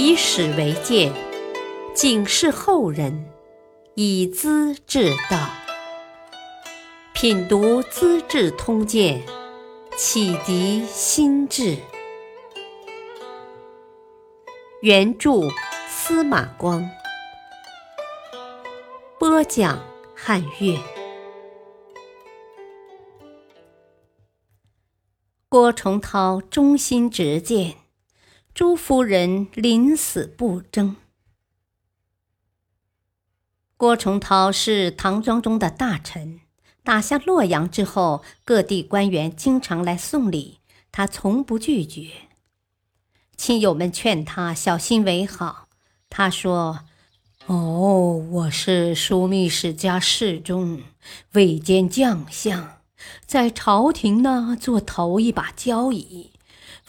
以史为鉴，警示后人，以资治道。品读《资治通鉴》，启迪心智。原著司马光，播讲汉乐。郭崇韬忠心直谏，朱夫人临死不争。郭崇韬是唐庄中的大臣，打下洛阳之后，各地官员经常来送礼，他从不拒绝。亲友们劝他小心为好，他说：“哦，我是枢密使家侍中，位兼将相。”在朝廷呢，做头一把交椅，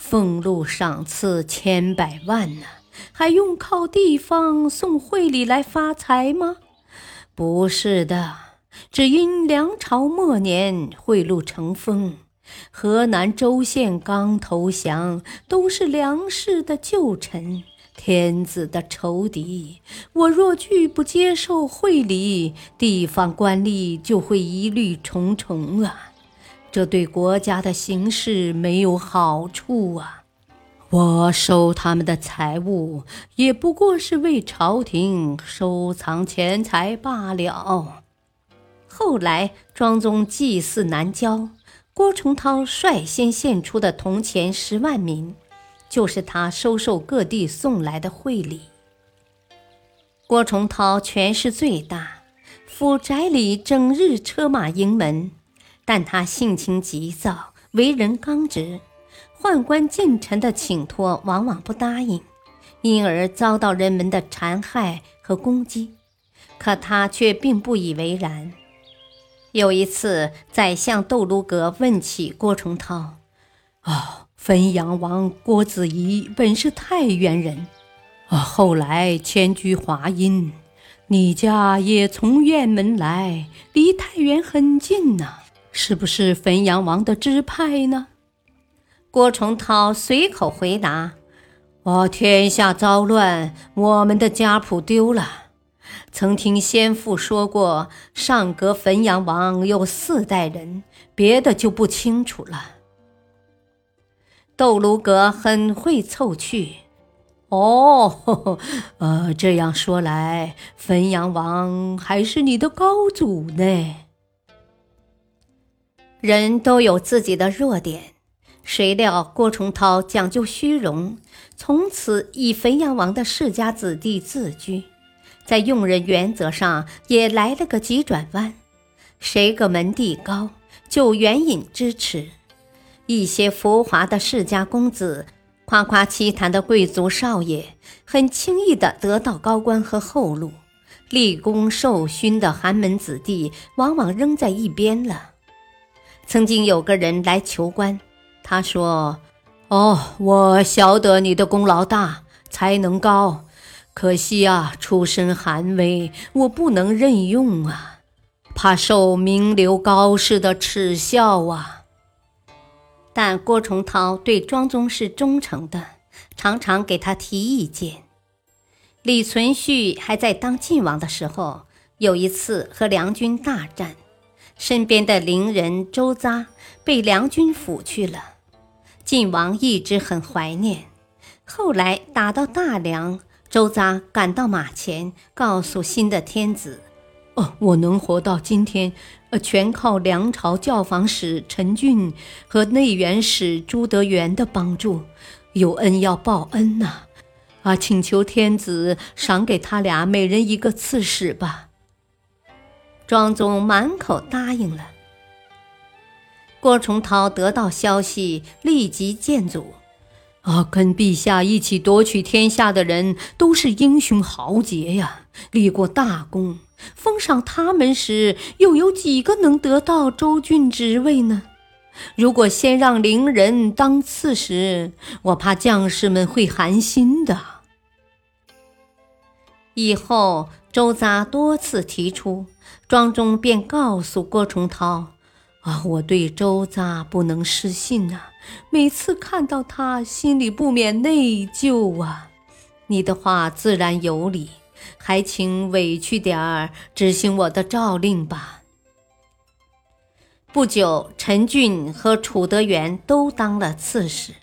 俸禄赏赐千百万呢，还用靠地方送惠礼来发财吗？不是的，只因梁朝末年贿赂成风，河南州县刚投降，都是梁氏的旧臣，天子的仇敌。我若拒不接受惠礼，地方官吏就会疑虑重重啊。这对国家的形势没有好处啊！我收他们的财物，也不过是为朝廷收藏钱财罢了。后来庄宗祭祀南郊，郭崇韬率先献出的铜钱十万名，就是他收受各地送来的贿礼。郭崇韬权势最大，府宅里整日车马盈门。但他性情急躁，为人刚直，宦官近臣的请托往往不答应，因而遭到人们的残害和攻击。可他却并不以为然。有一次，宰相窦卢阁问起郭崇韬：“哦，汾阳王郭子仪本是太原人，啊，后来迁居华阴，你家也从院门来，离太原很近呐。”是不是汾阳王的支派呢？郭崇韬随口回答：“我天下遭乱，我们的家谱丢了。曾听先父说过，上阁汾阳王有四代人，别的就不清楚了。”窦卢阁很会凑趣：“哦，呃，这样说来，汾阳王还是你的高祖呢？”人都有自己的弱点，谁料郭崇韬讲究虚荣，从此以汾阳王的世家子弟自居，在用人原则上也来了个急转弯。谁个门第高，就援引支持；一些浮华的世家公子，夸夸其谈的贵族少爷，很轻易地得到高官和厚禄；立功受勋的寒门子弟，往往扔在一边了。曾经有个人来求官，他说：“哦，我晓得你的功劳大，才能高，可惜啊，出身寒微，我不能任用啊，怕受名流高士的耻笑啊。”但郭崇韬对庄宗是忠诚的，常常给他提意见。李存勖还在当晋王的时候，有一次和梁军大战。身边的邻人周匝被梁军俘去了，晋王一直很怀念。后来打到大梁，周匝赶到马前，告诉新的天子：“哦，我能活到今天，呃，全靠梁朝教坊使陈俊和内园使朱德元的帮助，有恩要报恩呐！啊，请求天子赏给他俩每人一个刺史吧。”庄宗满口答应了。郭崇韬得到消息，立即谏阻：“啊，跟陛下一起夺取天下的人都是英雄豪杰呀，立过大功。封赏他们时，又有几个能得到州郡职位呢？如果先让伶人当刺史，我怕将士们会寒心的。”以后，周匝多次提出。庄中便告诉郭崇韬：“啊，我对周匝不能失信呐，每次看到他，心里不免内疚啊。你的话自然有理，还请委屈点儿，执行我的诏令吧。不久，陈俊和楚德元都当了刺史。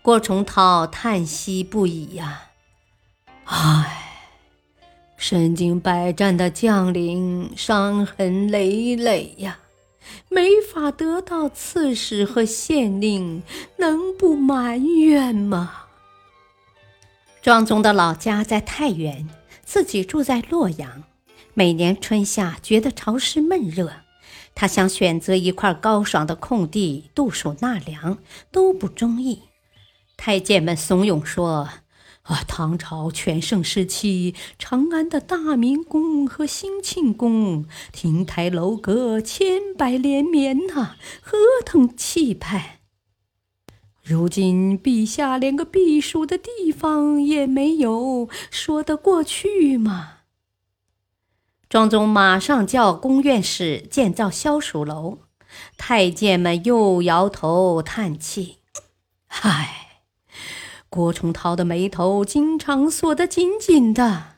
郭崇韬叹息不已呀，唉，身经百战的将领伤痕累累呀，没法得到刺史和县令，能不埋怨吗？庄宗的老家在太原，自己住在洛阳，每年春夏觉得潮湿闷热。他想选择一块高爽的空地度暑纳凉，都不中意。太监们怂恿说：“啊，唐朝全盛时期，长安的大明宫和兴庆宫，亭台楼阁，千百连绵呐，何等气派！如今陛下连个避暑的地方也没有，说得过去吗？”庄宗马上叫宫院使建造消暑楼，太监们又摇头叹气：“唉，郭崇韬的眉头经常锁得紧紧的，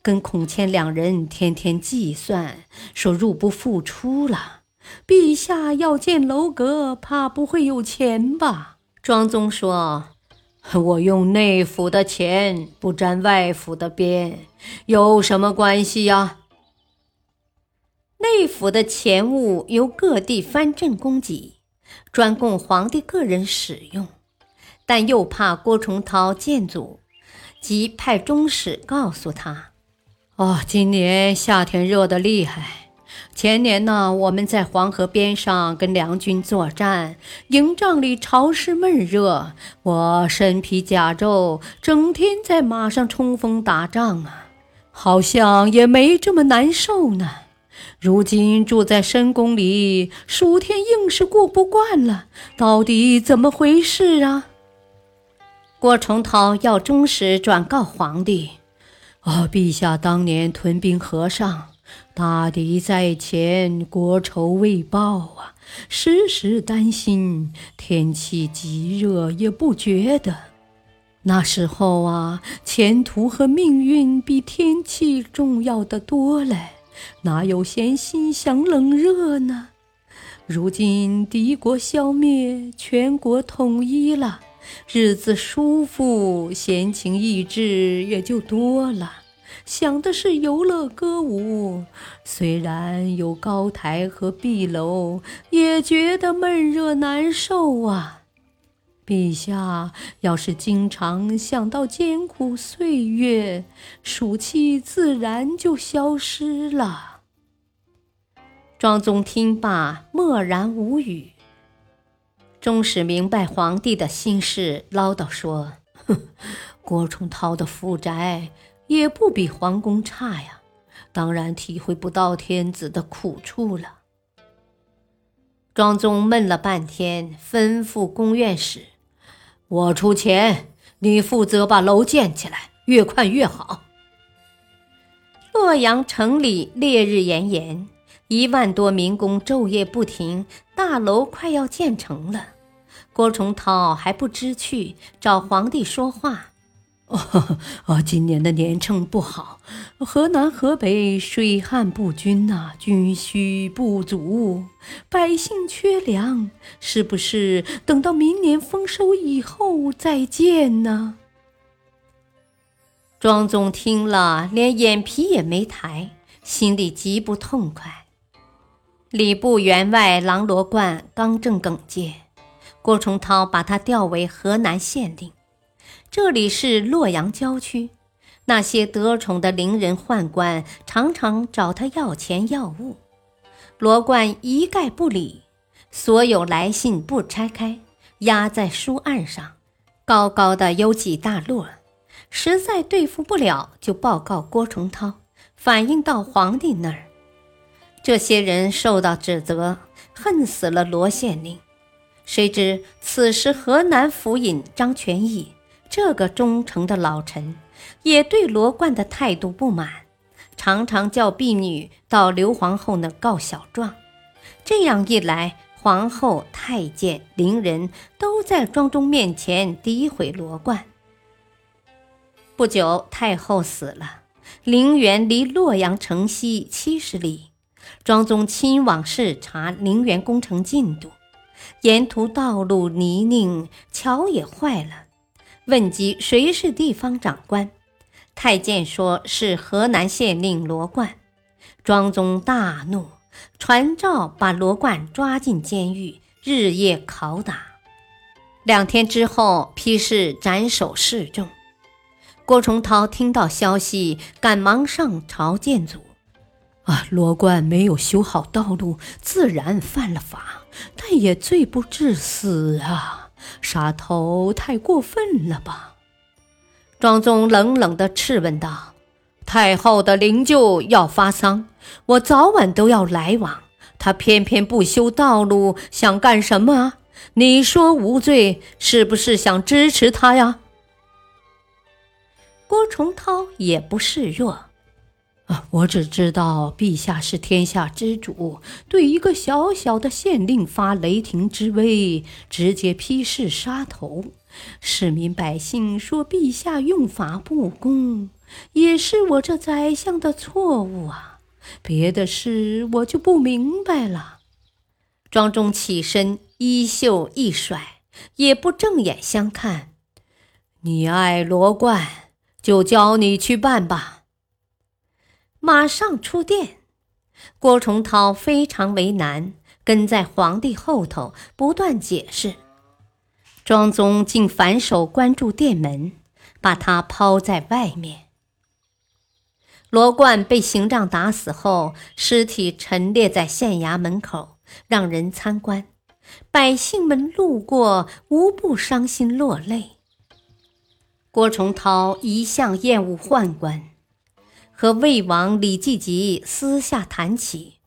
跟孔谦两人天天计算，说入不敷出了。陛下要建楼阁，怕不会有钱吧？”庄宗说：“我用内府的钱，不沾外府的边，有什么关系呀？”内府的钱物由各地藩镇供给，专供皇帝个人使用，但又怕郭崇韬见阻，即派中使告诉他：“哦，今年夏天热得厉害。前年呢，我们在黄河边上跟梁军作战，营帐里潮湿闷热，我身披甲胄，整天在马上冲锋打仗啊，好像也没这么难受呢。”如今住在深宫里，暑天硬是过不惯了，到底怎么回事啊？郭崇韬要忠实转告皇帝：“啊，陛下当年屯兵河上，大敌在前，国仇未报啊，时时担心，天气极热也不觉得。那时候啊，前途和命运比天气重要的多嘞。”哪有闲心想冷热呢？如今敌国消灭，全国统一了，日子舒服，闲情逸致也就多了。想的是游乐歌舞，虽然有高台和壁楼，也觉得闷热难受啊。陛下要是经常想到艰苦岁月，暑气自然就消失了。庄宗听罢，默然无语。终使明白皇帝的心事，唠叨说：“哼，郭崇韬的府宅也不比皇宫差呀，当然体会不到天子的苦处了。”庄宗闷了半天，吩咐宫院使。我出钱，你负责把楼建起来，越快越好。洛阳城里烈日炎炎，一万多民工昼夜不停，大楼快要建成了。郭崇韬还不知趣，找皇帝说话。哦，今年的年称不好，河南、河北水旱不均呐，军需不足，百姓缺粮，是不是等到明年丰收以后再建呢？庄宗听了，连眼皮也没抬，心里极不痛快。礼部员外郎罗贯刚正耿介，郭崇韬把他调为河南县令。这里是洛阳郊区，那些得宠的伶人宦官常常找他要钱要物，罗贯一概不理，所有来信不拆开，压在书案上，高高的有几大摞，实在对付不了，就报告郭崇韬，反映到皇帝那儿。这些人受到指责，恨死了罗县令。谁知此时河南府尹张全义。这个忠诚的老臣也对罗贯的态度不满，常常叫婢女到刘皇后那告小状。这样一来，皇后、太监、伶人都在庄中面前诋毁罗贯。不久，太后死了，陵园离洛阳城西七十里。庄宗亲往视察陵园工程进度，沿途道路泥泞，桥也坏了。问及谁是地方长官，太监说是河南县令罗贯。庄宗大怒，传诏把罗贯抓进监狱，日夜拷打。两天之后，批示斩首示众。郭崇韬听到消息，赶忙上朝见祖。啊，罗贯没有修好道路，自然犯了法，但也罪不至死啊！杀头太过分了吧？庄宗冷冷地斥问道：“太后的灵柩要发丧，我早晚都要来往，他偏偏不修道路，想干什么？你说无罪，是不是想支持他呀？”郭崇韬也不示弱，我只知道陛下是天下之主，对一个小小的县令发雷霆之威，直接批示杀头。市民百姓说陛下用法不公，也是我这宰相的错误啊。别的事我就不明白了。庄中起身，衣袖一甩，也不正眼相看。你爱罗贯。就教你去办吧。马上出殿，郭崇韬非常为难，跟在皇帝后头不断解释。庄宗竟反手关住殿门，把他抛在外面。罗贯被刑杖打死后，尸体陈列在县衙门口，让人参观。百姓们路过，无不伤心落泪。郭崇韬一向厌恶宦官，和魏王李继吉私下谈起。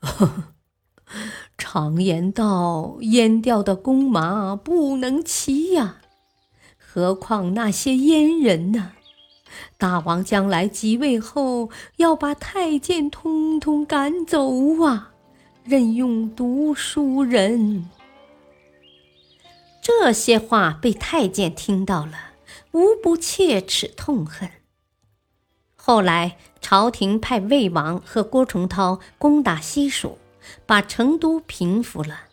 常言道：“阉掉的公马不能骑呀，何况那些阉人呢？大王将来即位后，要把太监通通赶走啊，任用读书人。”这些话被太监听到了。无不切齿痛恨。后来，朝廷派魏王和郭崇韬攻打西蜀，把成都平服了。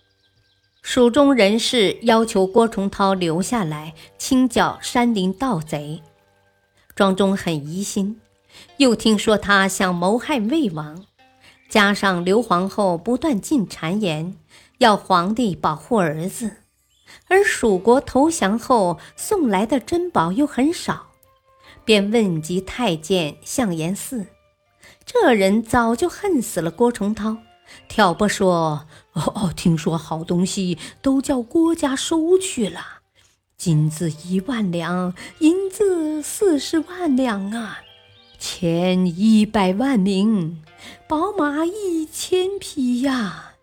蜀中人士要求郭崇韬留下来清剿山林盗贼，庄中很疑心，又听说他想谋害魏王，加上刘皇后不断进谗言，要皇帝保护儿子。而蜀国投降后送来的珍宝又很少，便问及太监向延嗣。这人早就恨死了郭崇韬，挑拨说：“哦哦，听说好东西都叫郭家收去了，金子一万两，银子四十万两啊，钱一百万名，宝马一千匹呀。”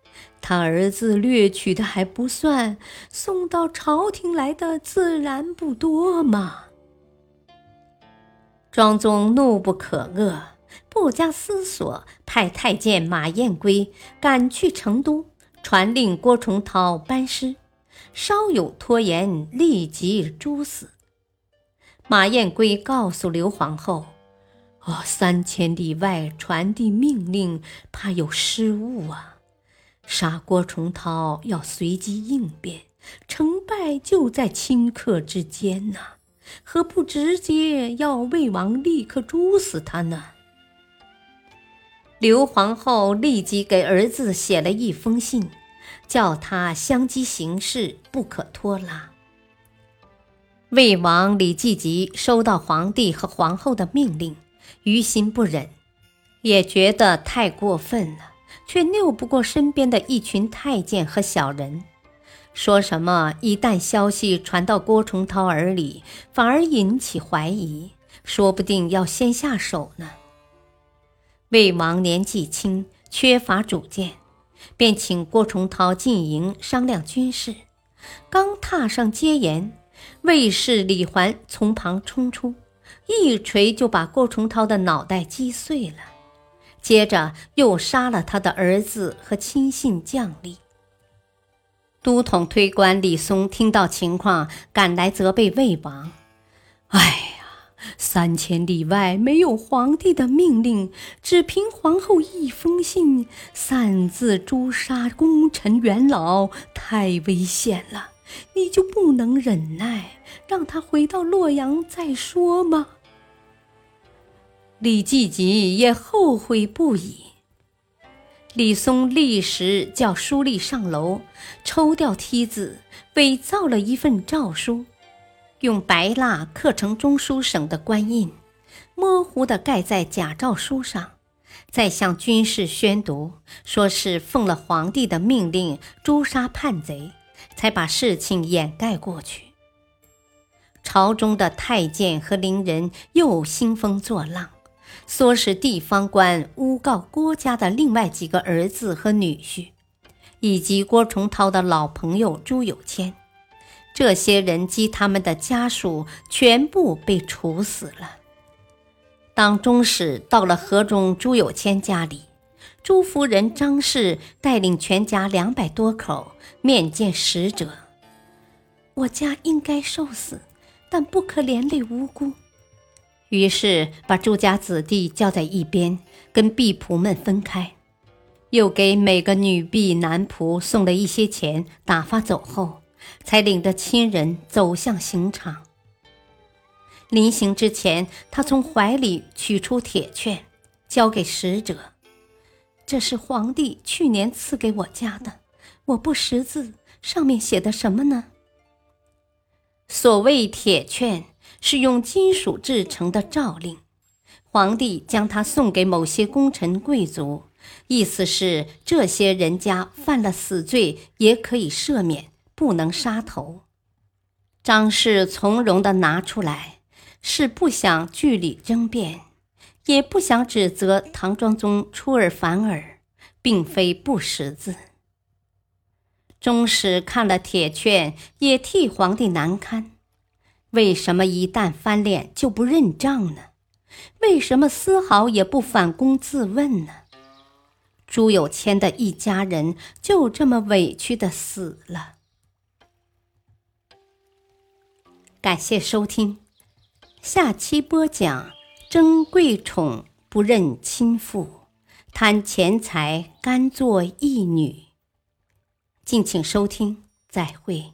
他儿子掠取的还不算，送到朝廷来的自然不多嘛。庄宗怒不可遏，不加思索，派太监马彦圭赶去成都，传令郭崇韬班师，稍有拖延，立即诛死。马彦圭告诉刘皇后：“哦，三千里外传递命令，怕有失误啊。”杀郭崇韬要随机应变，成败就在顷刻之间呐，何不直接要魏王立刻诛死他呢？刘皇后立即给儿子写了一封信，叫他相机行事，不可拖拉。魏王李继吉收到皇帝和皇后的命令，于心不忍，也觉得太过分了。却拗不过身边的一群太监和小人，说什么一旦消息传到郭崇韬耳里，反而引起怀疑，说不定要先下手呢。魏王年纪轻，缺乏主见，便请郭崇韬进营商量军事。刚踏上阶沿，卫士李环从旁冲出，一锤就把郭崇韬的脑袋击碎了。接着又杀了他的儿子和亲信将领。都统推官李松听到情况，赶来责备魏王：“哎呀，三千里外没有皇帝的命令，只凭皇后一封信，擅自诛杀功臣元老，太危险了。你就不能忍耐，让他回到洛阳再说吗？李继吉也后悔不已。李松立时叫书吏上楼，抽掉梯子，伪造了一份诏书，用白蜡刻成中书省的官印，模糊地盖在假诏书上，再向军士宣读，说是奉了皇帝的命令诛杀叛贼，才把事情掩盖过去。朝中的太监和伶人又兴风作浪。唆使地方官诬告郭家的另外几个儿子和女婿，以及郭崇韬的老朋友朱有谦，这些人及他们的家属全部被处死了。当中使到了河中朱有谦家里，朱夫人张氏带领全家两百多口面见使者：“我家应该受死，但不可连累无辜。”于是把朱家子弟叫在一边，跟婢仆们分开，又给每个女婢男仆送了一些钱，打发走后，才领着亲人走向刑场。临行之前，他从怀里取出铁券，交给使者：“这是皇帝去年赐给我家的，我不识字，上面写的什么呢？”所谓铁券。是用金属制成的诏令，皇帝将它送给某些功臣贵族，意思是这些人家犯了死罪也可以赦免，不能杀头。张氏从容地拿出来，是不想据理争辩，也不想指责唐庄宗出尔反尔，并非不识字。中使看了铁券，也替皇帝难堪。为什么一旦翻脸就不认账呢？为什么丝毫也不反躬自问呢？朱有谦的一家人就这么委屈的死了。感谢收听，下期播讲：争贵宠不认亲父，贪钱财甘做义女。敬请收听，再会。